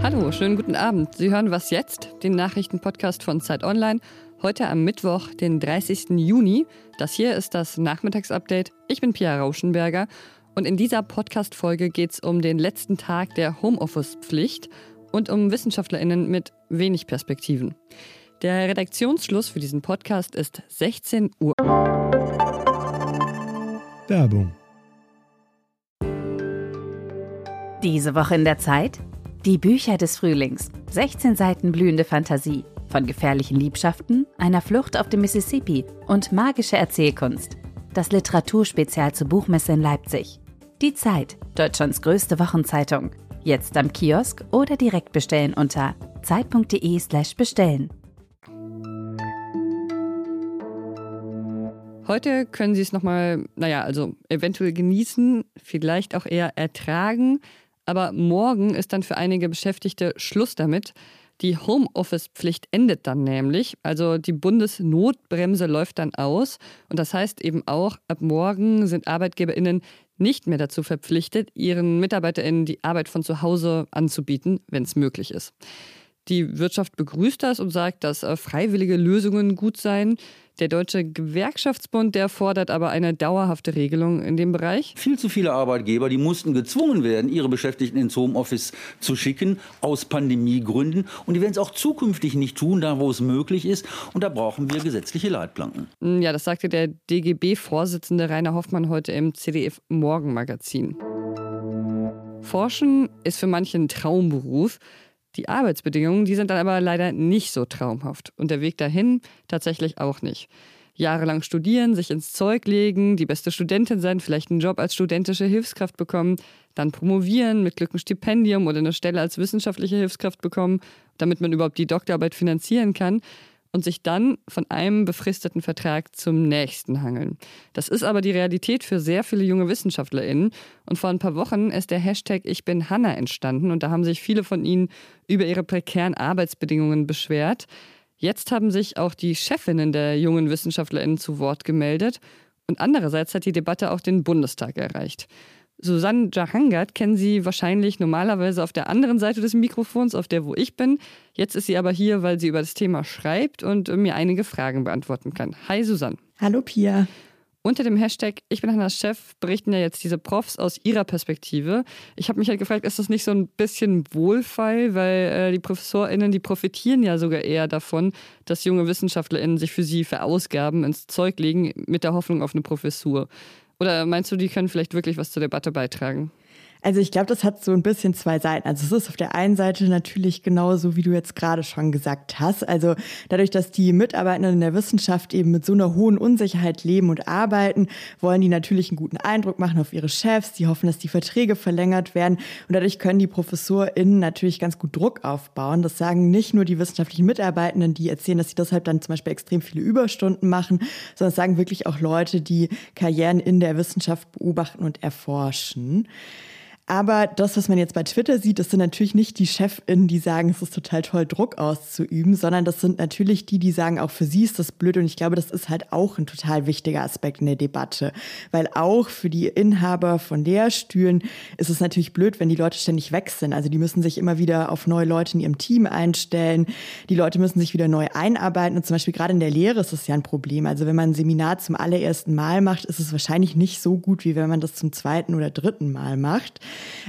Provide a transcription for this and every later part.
Hallo, schönen guten Abend. Sie hören Was jetzt? Den Nachrichtenpodcast von Zeit Online. Heute am Mittwoch, den 30. Juni. Das hier ist das Nachmittagsupdate. Ich bin Pia Rauschenberger und in dieser Podcast-Folge geht es um den letzten Tag der Homeoffice-Pflicht und um WissenschaftlerInnen mit wenig Perspektiven. Der Redaktionsschluss für diesen Podcast ist 16 Uhr. Werbung. Diese Woche in der Zeit? Die Bücher des Frühlings. 16 Seiten blühende Fantasie. Von gefährlichen Liebschaften, einer Flucht auf dem Mississippi und magische Erzählkunst. Das Literaturspezial zur Buchmesse in Leipzig. Die Zeit, Deutschlands größte Wochenzeitung. Jetzt am Kiosk oder direkt bestellen unter zeit.de/slash bestellen. Heute können Sie es nochmal, naja, also eventuell genießen, vielleicht auch eher ertragen. Aber morgen ist dann für einige Beschäftigte Schluss damit. Die Homeoffice-Pflicht endet dann nämlich. Also die Bundesnotbremse läuft dann aus. Und das heißt eben auch, ab morgen sind ArbeitgeberInnen nicht mehr dazu verpflichtet, ihren MitarbeiterInnen die Arbeit von zu Hause anzubieten, wenn es möglich ist. Die Wirtschaft begrüßt das und sagt, dass äh, freiwillige Lösungen gut seien. Der Deutsche Gewerkschaftsbund, der fordert aber eine dauerhafte Regelung in dem Bereich. Viel zu viele Arbeitgeber, die mussten gezwungen werden, ihre Beschäftigten ins Homeoffice zu schicken, aus Pandemiegründen. Und die werden es auch zukünftig nicht tun, da wo es möglich ist. Und da brauchen wir gesetzliche Leitplanken. Hm, ja, das sagte der DGB-Vorsitzende Rainer Hoffmann heute im CDF Morgenmagazin. Forschen ist für manche ein Traumberuf. Die Arbeitsbedingungen, die sind dann aber leider nicht so traumhaft. Und der Weg dahin tatsächlich auch nicht. Jahrelang studieren, sich ins Zeug legen, die beste Studentin sein, vielleicht einen Job als studentische Hilfskraft bekommen, dann promovieren, mit Glück ein Stipendium oder eine Stelle als wissenschaftliche Hilfskraft bekommen, damit man überhaupt die Doktorarbeit finanzieren kann und sich dann von einem befristeten Vertrag zum nächsten hangeln. Das ist aber die Realität für sehr viele junge WissenschaftlerInnen. Und vor ein paar Wochen ist der Hashtag Ich bin Hanna entstanden und da haben sich viele von ihnen über ihre prekären Arbeitsbedingungen beschwert. Jetzt haben sich auch die Chefinnen der jungen WissenschaftlerInnen zu Wort gemeldet. Und andererseits hat die Debatte auch den Bundestag erreicht. Susanne Jahangard kennen Sie wahrscheinlich normalerweise auf der anderen Seite des Mikrofons, auf der, wo ich bin. Jetzt ist sie aber hier, weil sie über das Thema schreibt und mir einige Fragen beantworten kann. Hi Susanne. Hallo Pia. Unter dem Hashtag Ich bin Hannas Chef berichten ja jetzt diese Profs aus ihrer Perspektive. Ich habe mich halt gefragt, ist das nicht so ein bisschen Wohlfall, weil äh, die ProfessorInnen, die profitieren ja sogar eher davon, dass junge WissenschaftlerInnen sich für sie verausgaben, ins Zeug legen, mit der Hoffnung auf eine Professur. Oder meinst du, die können vielleicht wirklich was zur Debatte beitragen? Also ich glaube, das hat so ein bisschen zwei Seiten. Also es ist auf der einen Seite natürlich genauso, wie du jetzt gerade schon gesagt hast. Also dadurch, dass die Mitarbeitenden in der Wissenschaft eben mit so einer hohen Unsicherheit leben und arbeiten, wollen die natürlich einen guten Eindruck machen auf ihre Chefs. Die hoffen, dass die Verträge verlängert werden. Und dadurch können die ProfessorInnen natürlich ganz gut Druck aufbauen. Das sagen nicht nur die wissenschaftlichen Mitarbeitenden, die erzählen, dass sie deshalb dann zum Beispiel extrem viele Überstunden machen, sondern sagen wirklich auch Leute, die Karrieren in der Wissenschaft beobachten und erforschen. Aber das, was man jetzt bei Twitter sieht, das sind natürlich nicht die ChefInnen, die sagen, es ist total toll, Druck auszuüben, sondern das sind natürlich die, die sagen, auch für sie ist das blöd. Und ich glaube, das ist halt auch ein total wichtiger Aspekt in der Debatte. Weil auch für die Inhaber von Lehrstühlen ist es natürlich blöd, wenn die Leute ständig sind. Also die müssen sich immer wieder auf neue Leute in ihrem Team einstellen. Die Leute müssen sich wieder neu einarbeiten. Und zum Beispiel gerade in der Lehre ist das ja ein Problem. Also wenn man ein Seminar zum allerersten Mal macht, ist es wahrscheinlich nicht so gut, wie wenn man das zum zweiten oder dritten Mal macht.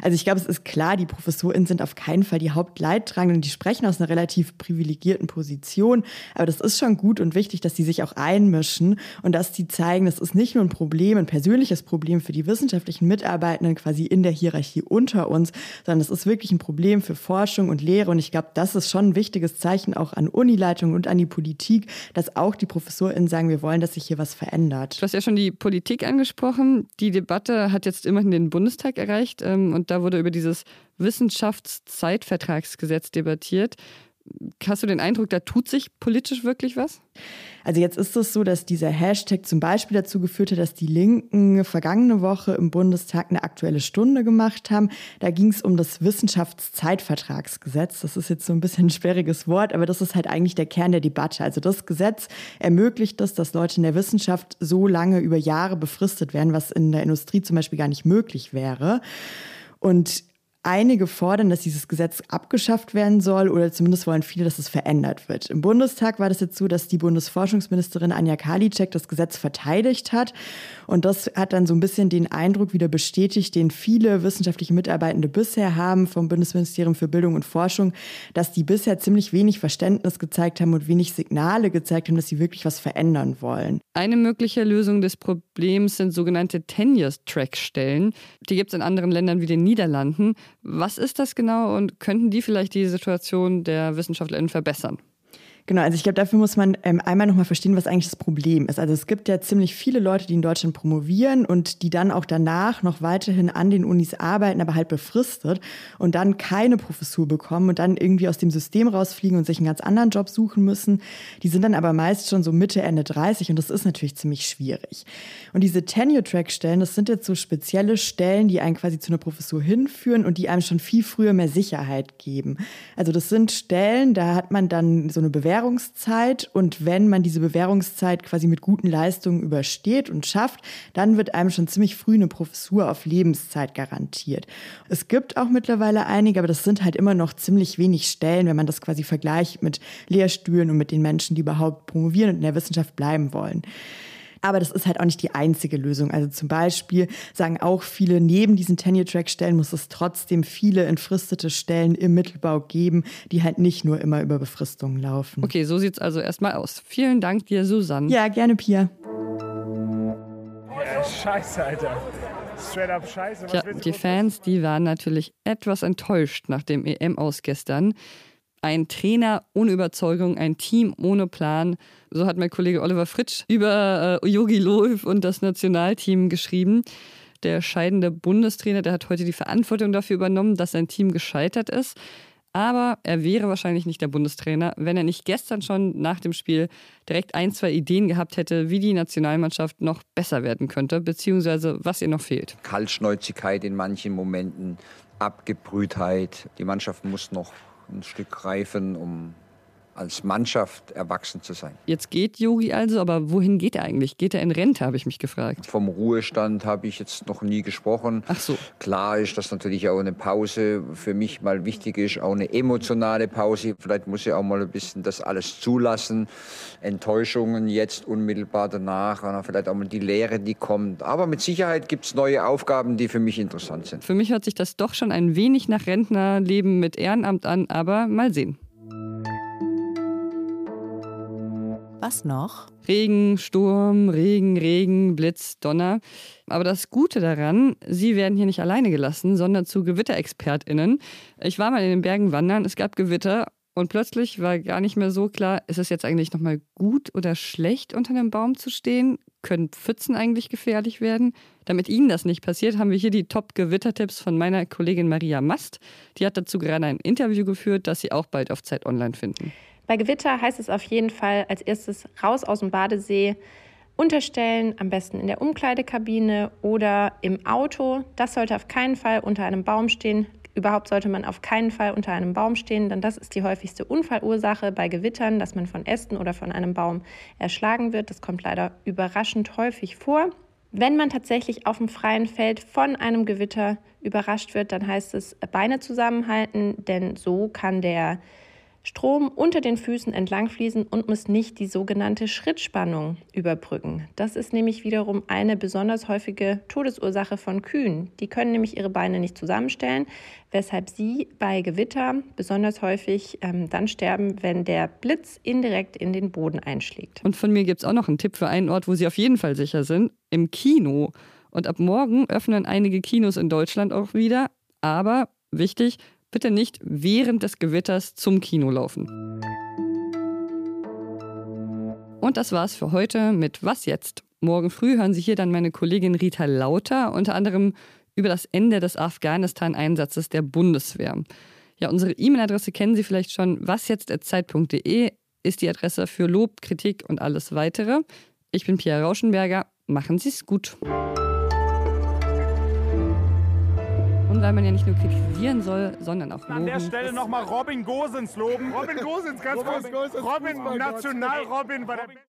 Also ich glaube, es ist klar, die ProfessorInnen sind auf keinen Fall die Hauptleidtragenden. Die sprechen aus einer relativ privilegierten Position. Aber das ist schon gut und wichtig, dass sie sich auch einmischen und dass sie zeigen, das ist nicht nur ein Problem, ein persönliches Problem für die wissenschaftlichen Mitarbeitenden quasi in der Hierarchie unter uns, sondern es ist wirklich ein Problem für Forschung und Lehre. Und ich glaube, das ist schon ein wichtiges Zeichen auch an Unileitung und an die Politik, dass auch die ProfessorInnen sagen, wir wollen, dass sich hier was verändert. Du hast ja schon die Politik angesprochen. Die Debatte hat jetzt immerhin den Bundestag erreicht. Ähm, und da wurde über dieses Wissenschaftszeitvertragsgesetz debattiert. Hast du den Eindruck, da tut sich politisch wirklich was? Also jetzt ist es so, dass dieser Hashtag zum Beispiel dazu geführt hat, dass die Linken vergangene Woche im Bundestag eine aktuelle Stunde gemacht haben. Da ging es um das Wissenschaftszeitvertragsgesetz. Das ist jetzt so ein bisschen ein sperriges Wort, aber das ist halt eigentlich der Kern der Debatte. Also das Gesetz ermöglicht es, dass Leute in der Wissenschaft so lange über Jahre befristet werden, was in der Industrie zum Beispiel gar nicht möglich wäre. Und Einige fordern, dass dieses Gesetz abgeschafft werden soll oder zumindest wollen viele, dass es verändert wird. Im Bundestag war das jetzt so, dass die Bundesforschungsministerin Anja Karliczek das Gesetz verteidigt hat. Und das hat dann so ein bisschen den Eindruck wieder bestätigt, den viele wissenschaftliche Mitarbeitende bisher haben vom Bundesministerium für Bildung und Forschung, dass die bisher ziemlich wenig Verständnis gezeigt haben und wenig Signale gezeigt haben, dass sie wirklich was verändern wollen. Eine mögliche Lösung des Problems sind sogenannte Tenure-Track-Stellen. Die gibt es in anderen Ländern wie den Niederlanden. Was ist das genau und könnten die vielleicht die Situation der WissenschaftlerInnen verbessern? Genau, also ich glaube, dafür muss man ähm, einmal nochmal verstehen, was eigentlich das Problem ist. Also es gibt ja ziemlich viele Leute, die in Deutschland promovieren und die dann auch danach noch weiterhin an den Unis arbeiten, aber halt befristet und dann keine Professur bekommen und dann irgendwie aus dem System rausfliegen und sich einen ganz anderen Job suchen müssen. Die sind dann aber meist schon so Mitte, Ende 30 und das ist natürlich ziemlich schwierig. Und diese Tenure-Track-Stellen, das sind jetzt so spezielle Stellen, die einen quasi zu einer Professur hinführen und die einem schon viel früher mehr Sicherheit geben. Also das sind Stellen, da hat man dann so eine Bewerbung Bewährungszeit und wenn man diese Bewährungszeit quasi mit guten Leistungen übersteht und schafft, dann wird einem schon ziemlich früh eine Professur auf Lebenszeit garantiert. Es gibt auch mittlerweile einige, aber das sind halt immer noch ziemlich wenig Stellen, wenn man das quasi vergleicht mit Lehrstühlen und mit den Menschen, die überhaupt promovieren und in der Wissenschaft bleiben wollen. Aber das ist halt auch nicht die einzige Lösung. Also zum Beispiel sagen auch viele, neben diesen Tenure-Track-Stellen muss es trotzdem viele entfristete Stellen im Mittelbau geben, die halt nicht nur immer über Befristungen laufen. Okay, so sieht es also erstmal aus. Vielen Dank dir, Susanne. Ja, gerne, Pia. Ja, scheiße, Alter. Straight up scheiße. Was ja, die Fans, die waren natürlich etwas enttäuscht nach dem EM aus gestern. Ein Trainer ohne Überzeugung, ein Team ohne Plan. So hat mein Kollege Oliver Fritsch über äh, Jogi Löw und das Nationalteam geschrieben. Der scheidende Bundestrainer, der hat heute die Verantwortung dafür übernommen, dass sein Team gescheitert ist. Aber er wäre wahrscheinlich nicht der Bundestrainer, wenn er nicht gestern schon nach dem Spiel direkt ein, zwei Ideen gehabt hätte, wie die Nationalmannschaft noch besser werden könnte, beziehungsweise was ihr noch fehlt. Kaltschnäuzigkeit in manchen Momenten, Abgebrühtheit. Die Mannschaft muss noch ein Stück reifen, um als Mannschaft erwachsen zu sein. Jetzt geht Yogi also, aber wohin geht er eigentlich? Geht er in Rente, habe ich mich gefragt. Vom Ruhestand habe ich jetzt noch nie gesprochen. Ach so. Klar ist, dass natürlich auch eine Pause für mich mal wichtig ist, auch eine emotionale Pause. Vielleicht muss ich auch mal ein bisschen das alles zulassen. Enttäuschungen jetzt unmittelbar danach, und vielleicht auch mal die Lehre, die kommt. Aber mit Sicherheit gibt es neue Aufgaben, die für mich interessant sind. Für mich hört sich das doch schon ein wenig nach Rentnerleben mit Ehrenamt an, aber mal sehen. Was noch? Regen, Sturm, Regen, Regen, Blitz, Donner. Aber das Gute daran, Sie werden hier nicht alleine gelassen, sondern zu GewitterexpertInnen. Ich war mal in den Bergen wandern, es gab Gewitter und plötzlich war gar nicht mehr so klar, ist es jetzt eigentlich nochmal gut oder schlecht, unter einem Baum zu stehen? Können Pfützen eigentlich gefährlich werden? Damit Ihnen das nicht passiert, haben wir hier die Top-Gewittertipps von meiner Kollegin Maria Mast. Die hat dazu gerade ein Interview geführt, das Sie auch bald auf Zeit Online finden. Bei Gewitter heißt es auf jeden Fall als erstes raus aus dem Badesee, unterstellen, am besten in der Umkleidekabine oder im Auto. Das sollte auf keinen Fall unter einem Baum stehen. Überhaupt sollte man auf keinen Fall unter einem Baum stehen, denn das ist die häufigste Unfallursache bei Gewittern, dass man von Ästen oder von einem Baum erschlagen wird. Das kommt leider überraschend häufig vor. Wenn man tatsächlich auf dem freien Feld von einem Gewitter überrascht wird, dann heißt es Beine zusammenhalten, denn so kann der Strom unter den Füßen entlangfließen und muss nicht die sogenannte Schrittspannung überbrücken. Das ist nämlich wiederum eine besonders häufige Todesursache von Kühen. Die können nämlich ihre Beine nicht zusammenstellen, weshalb sie bei Gewitter besonders häufig ähm, dann sterben, wenn der Blitz indirekt in den Boden einschlägt. Und von mir gibt es auch noch einen Tipp für einen Ort, wo Sie auf jeden Fall sicher sind: im Kino. Und ab morgen öffnen einige Kinos in Deutschland auch wieder. Aber wichtig, bitte nicht während des Gewitters zum Kino laufen. Und das war's für heute mit Was jetzt? Morgen früh hören Sie hier dann meine Kollegin Rita Lauter, unter anderem über das Ende des Afghanistan-Einsatzes der Bundeswehr. Ja, unsere E-Mail-Adresse kennen Sie vielleicht schon. wasjetzt.zeit.de ist die Adresse für Lob, Kritik und alles weitere. Ich bin Pia Rauschenberger. Machen Sie es gut. Und weil man ja nicht nur kritisieren soll, sondern auch loben. An der Stelle nochmal Robin Gosens loben. Robin Gosens, ganz kurz. Robin, National Robin bei der